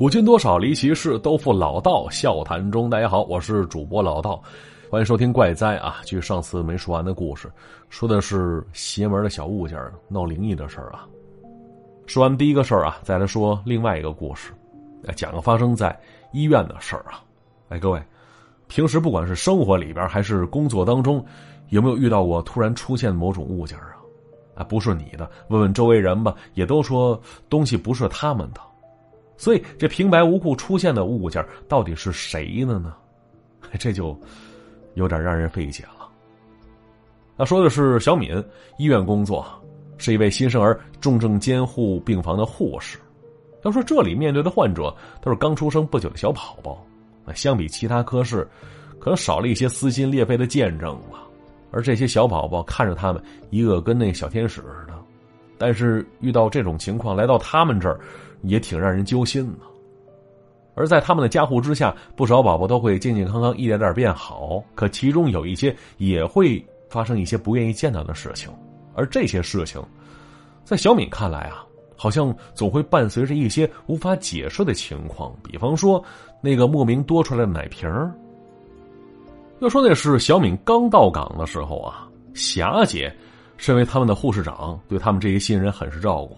古今多少离奇事，都付老道笑谈中。大家好，我是主播老道，欢迎收听怪哉啊！据上次没说完的故事，说的是邪门的小物件闹灵异的事儿啊。说完第一个事儿啊，再来说另外一个故事，讲个发生在医院的事儿啊。哎，各位，平时不管是生活里边还是工作当中，有没有遇到过突然出现某种物件啊？啊，不是你的，问问周围人吧，也都说东西不是他们的。所以，这平白无故出现的物件到底是谁的呢？这就有点让人费解了。那说的是小敏，医院工作，是一位新生儿重症监护病房的护士。要说这里面对的患者都是刚出生不久的小宝宝，那相比其他科室，可能少了一些撕心裂肺的见证吧。而这些小宝宝看着他们，一个跟那小天使似的，但是遇到这种情况来到他们这儿。也挺让人揪心的，而在他们的加护之下，不少宝宝都会健健康康，一点点变好。可其中有一些也会发生一些不愿意见到的事情，而这些事情，在小敏看来啊，好像总会伴随着一些无法解释的情况。比方说，那个莫名多出来的奶瓶要说那是小敏刚到岗的时候啊，霞姐身为他们的护士长，对他们这些新人很是照顾。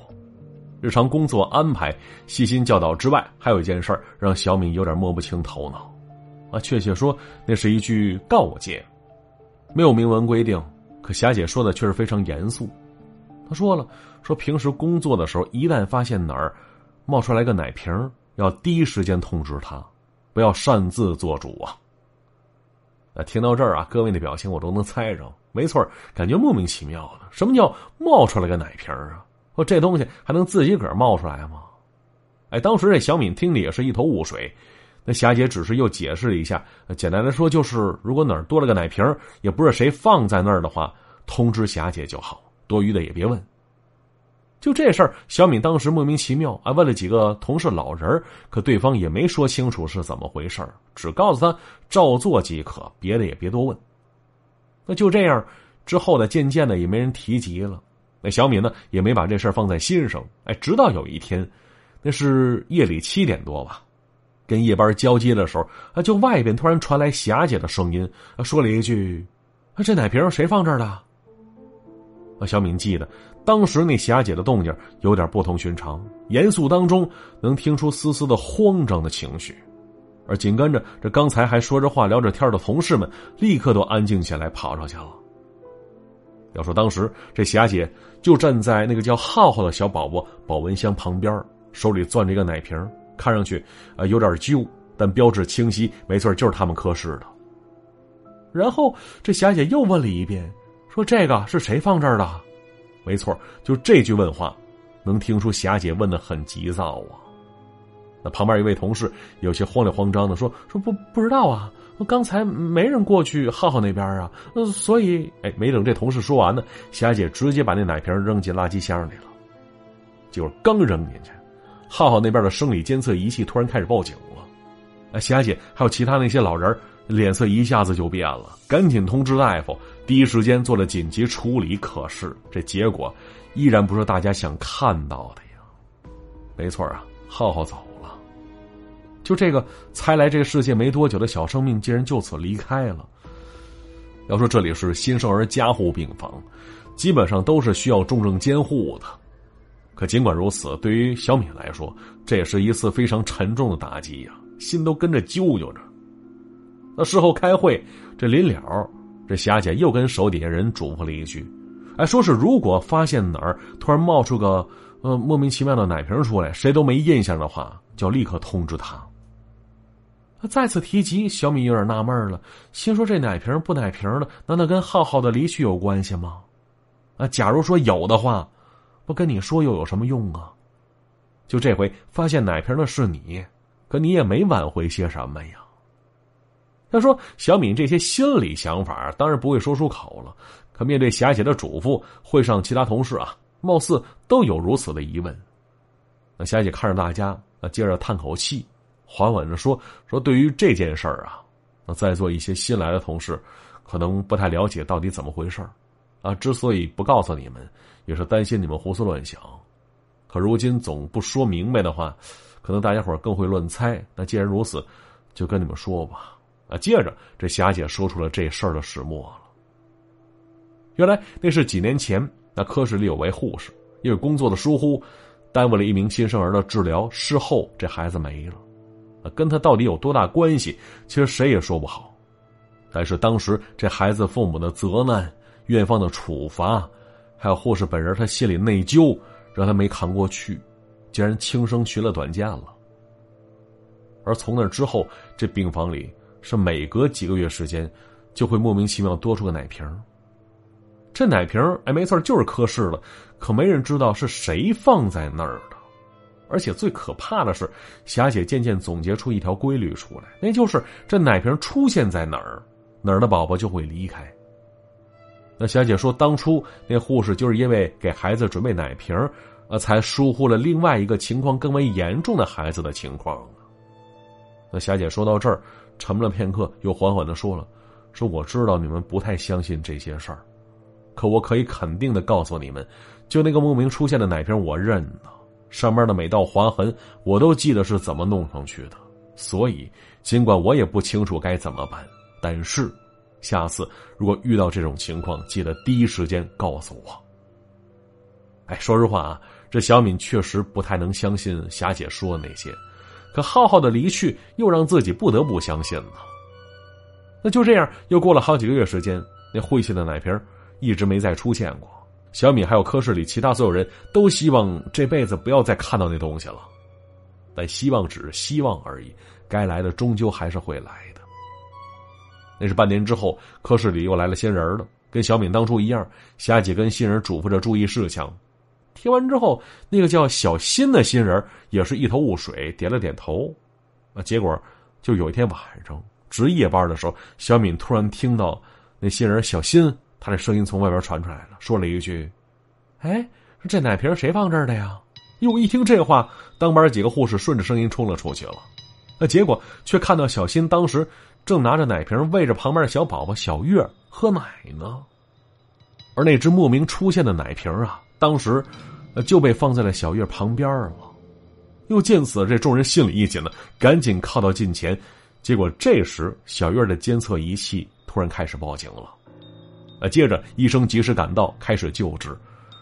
日常工作安排、细心教导之外，还有一件事让小敏有点摸不清头脑。啊，确切说，那是一句告诫，没有明文规定，可霞姐说的却是非常严肃。她说了，说平时工作的时候，一旦发现哪儿冒出来个奶瓶，要第一时间通知他，不要擅自做主啊。那听到这儿啊，各位的表情我都能猜着，没错，感觉莫名其妙的。什么叫冒出来个奶瓶啊？说这东西还能自己个儿冒出来吗？哎，当时这小敏听的也是一头雾水。那霞姐只是又解释了一下，简单的说就是，如果哪儿多了个奶瓶，也不是谁放在那儿的话，通知霞姐就好，多余的也别问。就这事儿，小敏当时莫名其妙啊，问了几个同事老人可对方也没说清楚是怎么回事只告诉他照做即可，别的也别多问。那就这样，之后呢，渐渐的也没人提及了。那小敏呢，也没把这事放在心上。哎，直到有一天，那是夜里七点多吧，跟夜班交接的时候，啊，就外边突然传来霞姐的声音，说了一句：“啊，这奶瓶谁放这儿的？”啊，小敏记得当时那霞姐的动静有点不同寻常，严肃当中能听出丝丝的慌张的情绪，而紧跟着这刚才还说着话聊着天的同事们，立刻都安静下来，跑上去了。要说当时这霞姐就站在那个叫浩浩的小宝宝保温箱旁边，手里攥着一个奶瓶，看上去啊有点旧，但标志清晰，没错，就是他们科室的。然后这霞姐又问了一遍，说：“这个是谁放这儿的？”没错，就这句问话，能听出霞姐问的很急躁啊。那旁边一位同事有些慌里慌张的说：“说不不知道啊。”刚才没人过去浩浩那边啊，所以哎，没等这同事说完呢，霞姐直接把那奶瓶扔进垃圾箱里了。就是刚扔进去，浩浩那边的生理监测仪器突然开始报警了。哎，霞姐还有其他那些老人脸色一下子就变了，赶紧通知大夫，第一时间做了紧急处理。可是这结果依然不是大家想看到的呀。没错啊，浩浩走。就这个才来这个世界没多久的小生命，竟然就此离开了。要说这里是新生儿加护病房，基本上都是需要重症监护的。可尽管如此，对于小敏来说，这也是一次非常沉重的打击呀，心都跟着揪揪着。那事后开会，这临了，这霞姐又跟手底下人嘱咐了一句：“哎，说是如果发现哪儿突然冒出个呃莫名其妙的奶瓶出来，谁都没印象的话，就立刻通知他。”他再次提及，小米有点纳闷了，心说：“这奶瓶不奶瓶的，难道跟浩浩的离去有关系吗？啊，假如说有的话，不跟你说又有什么用啊？就这回发现奶瓶的是你，可你也没挽回些什么呀。”他说：“小敏这些心理想法当然不会说出口了，可面对霞姐的嘱咐，会上其他同事啊，貌似都有如此的疑问。那霞姐看着大家，啊，接着叹口气。”缓缓的说：“说对于这件事儿啊，那在座一些新来的同事，可能不太了解到底怎么回事啊。之所以不告诉你们，也是担心你们胡思乱想。可如今总不说明白的话，可能大家伙更会乱猜。那既然如此，就跟你们说吧。啊，接着这霞姐说出了这事儿的始末了。原来那是几年前，那科室里有位护士，因为工作的疏忽，耽误了一名新生儿的治疗，事后这孩子没了。跟他到底有多大关系？其实谁也说不好。但是当时这孩子父母的责难、院方的处罚，还有护士本人他心里内疚，让他没扛过去，竟然轻生寻了短见了。而从那之后，这病房里是每隔几个月时间，就会莫名其妙多出个奶瓶。这奶瓶哎，没错，就是科室的，可没人知道是谁放在那儿。而且最可怕的是，霞姐渐渐总结出一条规律出来，那就是这奶瓶出现在哪儿，哪儿的宝宝就会离开。那霞姐说，当初那护士就是因为给孩子准备奶瓶，呃，才疏忽了另外一个情况更为严重的孩子的情况。那霞姐说到这儿，沉了片刻，又缓缓的说了：“说我知道你们不太相信这些事儿，可我可以肯定的告诉你们，就那个莫名出现的奶瓶，我认了。”上面的每道划痕，我都记得是怎么弄上去的。所以，尽管我也不清楚该怎么办，但是，下次如果遇到这种情况，记得第一时间告诉我。哎，说实话啊，这小敏确实不太能相信霞姐说的那些，可浩浩的离去又让自己不得不相信了。那就这样，又过了好几个月时间，那晦气的奶瓶一直没再出现过。小米还有科室里其他所有人都希望这辈子不要再看到那东西了，但希望只是希望而已，该来的终究还是会来的。那是半年之后，科室里又来了新人了，跟小敏当初一样，霞姐跟新人嘱咐着注意事项。听完之后，那个叫小新的新人也是一头雾水，点了点头。啊，结果就有一天晚上值夜班的时候，小敏突然听到那新人小新。他的声音从外边传出来了，说了一句：“哎，这奶瓶谁放这儿的呀？”哟，一听这话，当班几个护士顺着声音冲了出去了。那结果却看到小新当时正拿着奶瓶喂着旁边的小宝宝小月喝奶呢。而那只莫名出现的奶瓶啊，当时就被放在了小月旁边了。又见此，这众人心里一紧呢，赶紧靠到近前。结果这时，小月的监测仪器突然开始报警了。呃，接着医生及时赶到，开始救治，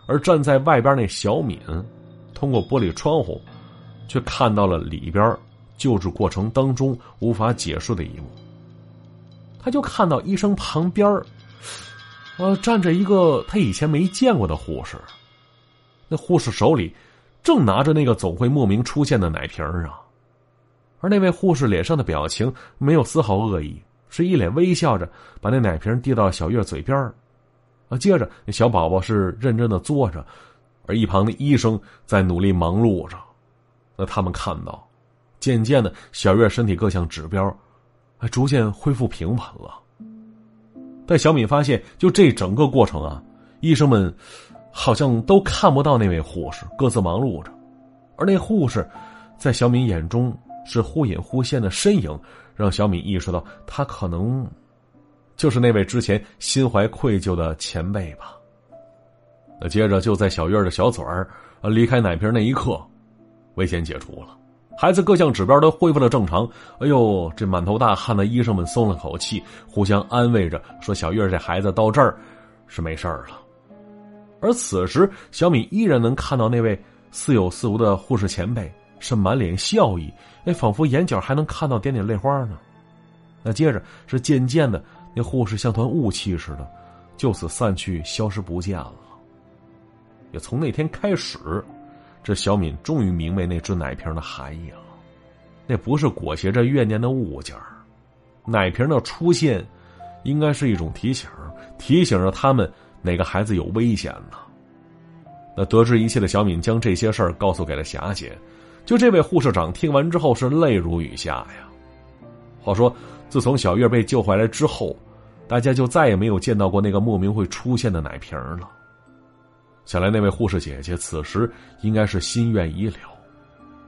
而站在外边那小敏，通过玻璃窗户，却看到了里边救治过程当中无法解释的一幕。他就看到医生旁边呃，站着一个他以前没见过的护士，那护士手里正拿着那个总会莫名出现的奶瓶啊，而那位护士脸上的表情没有丝毫恶意。是一脸微笑着把那奶瓶递到小月嘴边啊，接着那小宝宝是认真的坐着，而一旁的医生在努力忙碌着。那他们看到，渐渐的小月身体各项指标，还逐渐恢复平稳了。但小敏发现，就这整个过程啊，医生们好像都看不到那位护士，各自忙碌着，而那护士在小敏眼中是忽隐忽现的身影。让小米意识到，他可能就是那位之前心怀愧疚的前辈吧。那接着就在小月的小嘴儿离开奶瓶那一刻，危险解除了，孩子各项指标都恢复了正常。哎呦，这满头大汗的医生们松了口气，互相安慰着说：“小月这孩子到这儿是没事儿了。”而此时，小米依然能看到那位似有似无的护士前辈。是满脸笑意，哎，仿佛眼角还能看到点点泪花呢。那接着是渐渐的，那护士像团雾气似的，就此散去，消失不见了。也从那天开始，这小敏终于明白那只奶瓶的含义了。那不是裹挟着怨念的物件奶瓶的出现，应该是一种提醒，提醒着他们哪个孩子有危险呢。那得知一切的小敏将这些事儿告诉给了霞姐。就这位护士长听完之后是泪如雨下呀。话说，自从小月被救回来之后，大家就再也没有见到过那个莫名会出现的奶瓶了。想来那位护士姐姐此时应该是心愿已了，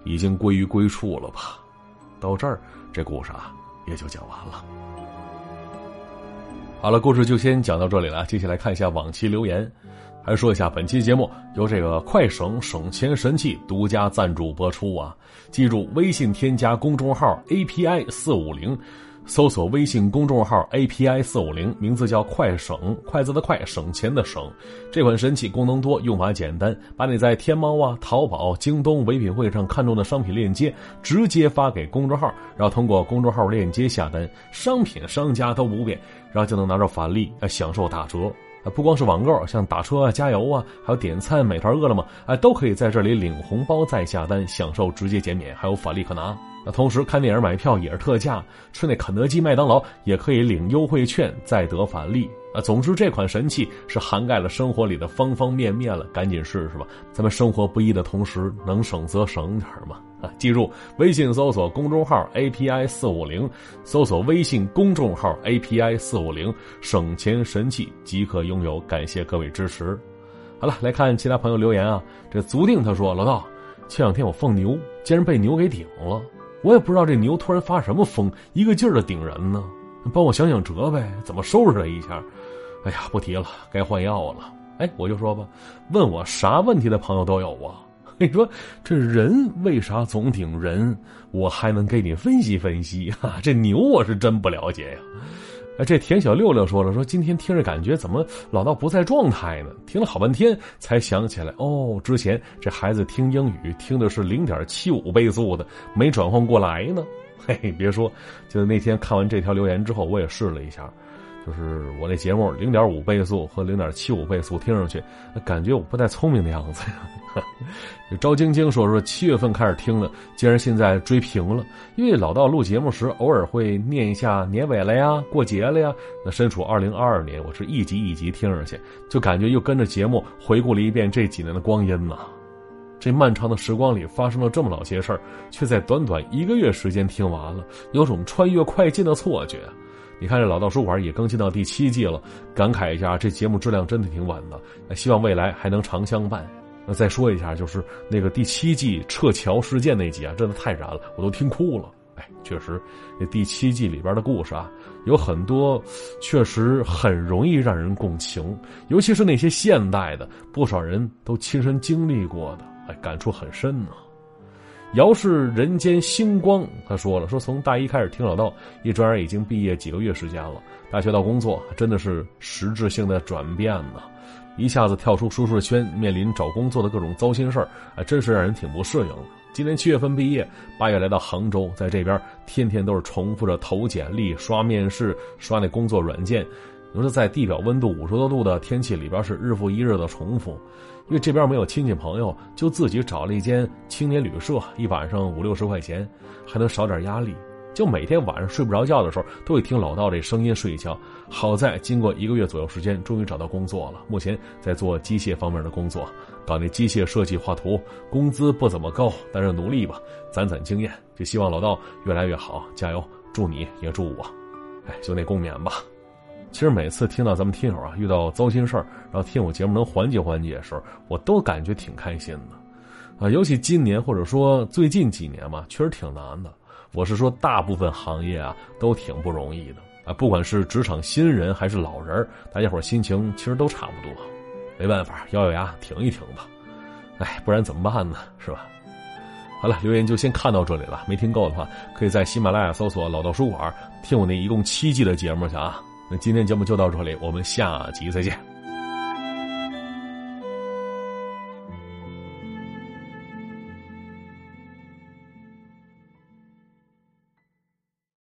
已经归于归处了吧？到这儿，这故事啊也就讲完了。好了，故事就先讲到这里了。接下来看一下往期留言，还说一下本期节目由这个快省省钱神器独家赞助播出啊！记住，微信添加公众号 API 四五零。搜索微信公众号 API 四五零，名字叫“快省”，筷子的快，省钱的省。这款神器功能多，用法简单，把你在天猫啊、淘宝、京东、唯品会上看中的商品链接直接发给公众号，然后通过公众号链接下单，商品商家都不变，然后就能拿着返利，享受打折。啊，不光是网购，像打车啊、加油啊，还有点餐、美团、饿了么，哎，都可以在这里领红包再下单，享受直接减免，还有返利可拿。那同时看电影买票也是特价，吃那肯德基、麦当劳也可以领优惠券再得返利啊！总之这款神器是涵盖了生活里的方方面面了，赶紧试试吧！咱们生活不易的同时，能省则省点嘛啊！记住，微信搜索公众号 API 四五零，搜索微信公众号 API 四五零，省钱神器即可拥有。感谢各位支持。好了，来看其他朋友留言啊！这足定他说：“老道，前两天我放牛，竟然被牛给顶了。”我也不知道这牛突然发什么疯，一个劲儿的顶人呢。帮我想想辙呗，怎么收拾他一下？哎呀，不提了，该换药了。哎，我就说吧，问我啥问题的朋友都有啊。你说这人为啥总顶人？我还能给你分析分析 哈。这牛我是真不了解呀。哎，这田小六六说了，说今天听着感觉怎么老到不在状态呢？听了好半天才想起来，哦，之前这孩子听英语听的是零点七五倍速的，没转换过来呢。嘿，别说，就那天看完这条留言之后，我也试了一下。就是我那节目零点五倍速和零点七五倍速听上去，感觉我不太聪明的样子呀。赵晶晶说说七月份开始听的，竟然现在追平了。因为老道录节目时偶尔会念一下年尾了呀、过节了呀。那身处二零二二年，我是一集一集听上去，就感觉又跟着节目回顾了一遍这几年的光阴呐。这漫长的时光里发生了这么老些事儿，却在短短一个月时间听完了，有种穿越快进的错觉。你看这老道书馆也更新到第七季了，感慨一下，这节目质量真的挺稳的。希望未来还能常相伴。那再说一下，就是那个第七季撤侨事件那集啊，真的太燃了，我都听哭了。哎，确实，那第七季里边的故事啊，有很多确实很容易让人共情，尤其是那些现代的，不少人都亲身经历过的，哎，感触很深呢。遥视人间星光，他说了：“说从大一开始听老道，一转眼已经毕业几个月时间了。大学到工作，真的是实质性的转变呢，一下子跳出舒适圈，面临找工作的各种糟心事儿，啊，真是让人挺不适应。今年七月份毕业，八月来到杭州，在这边天天都是重复着投简历、刷面试、刷那工作软件。你说在地表温度五十多度的天气里边，是日复一日的重复。”因为这边没有亲戚朋友，就自己找了一间青年旅社，一晚上五六十块钱，还能少点压力。就每天晚上睡不着觉的时候，都会听老道这声音睡一觉。好在经过一个月左右时间，终于找到工作了。目前在做机械方面的工作，搞那机械设计画图，工资不怎么高，但是努力吧，攒攒经验。就希望老道越来越好，加油！祝你也祝我，哎，就那共勉吧。其实每次听到咱们听友啊遇到糟心事儿，然后听我节目能缓解缓解的时候，我都感觉挺开心的，啊，尤其今年或者说最近几年嘛，确实挺难的。我是说，大部分行业啊都挺不容易的啊，不管是职场新人还是老人，大家伙心情其实都差不多。没办法，咬咬牙挺一挺吧，哎，不然怎么办呢？是吧？好了，留言就先看到这里了。没听够的话，可以在喜马拉雅搜索“老道书馆”听我那一共七季的节目去啊。今天节目就到这里，我们下集再见。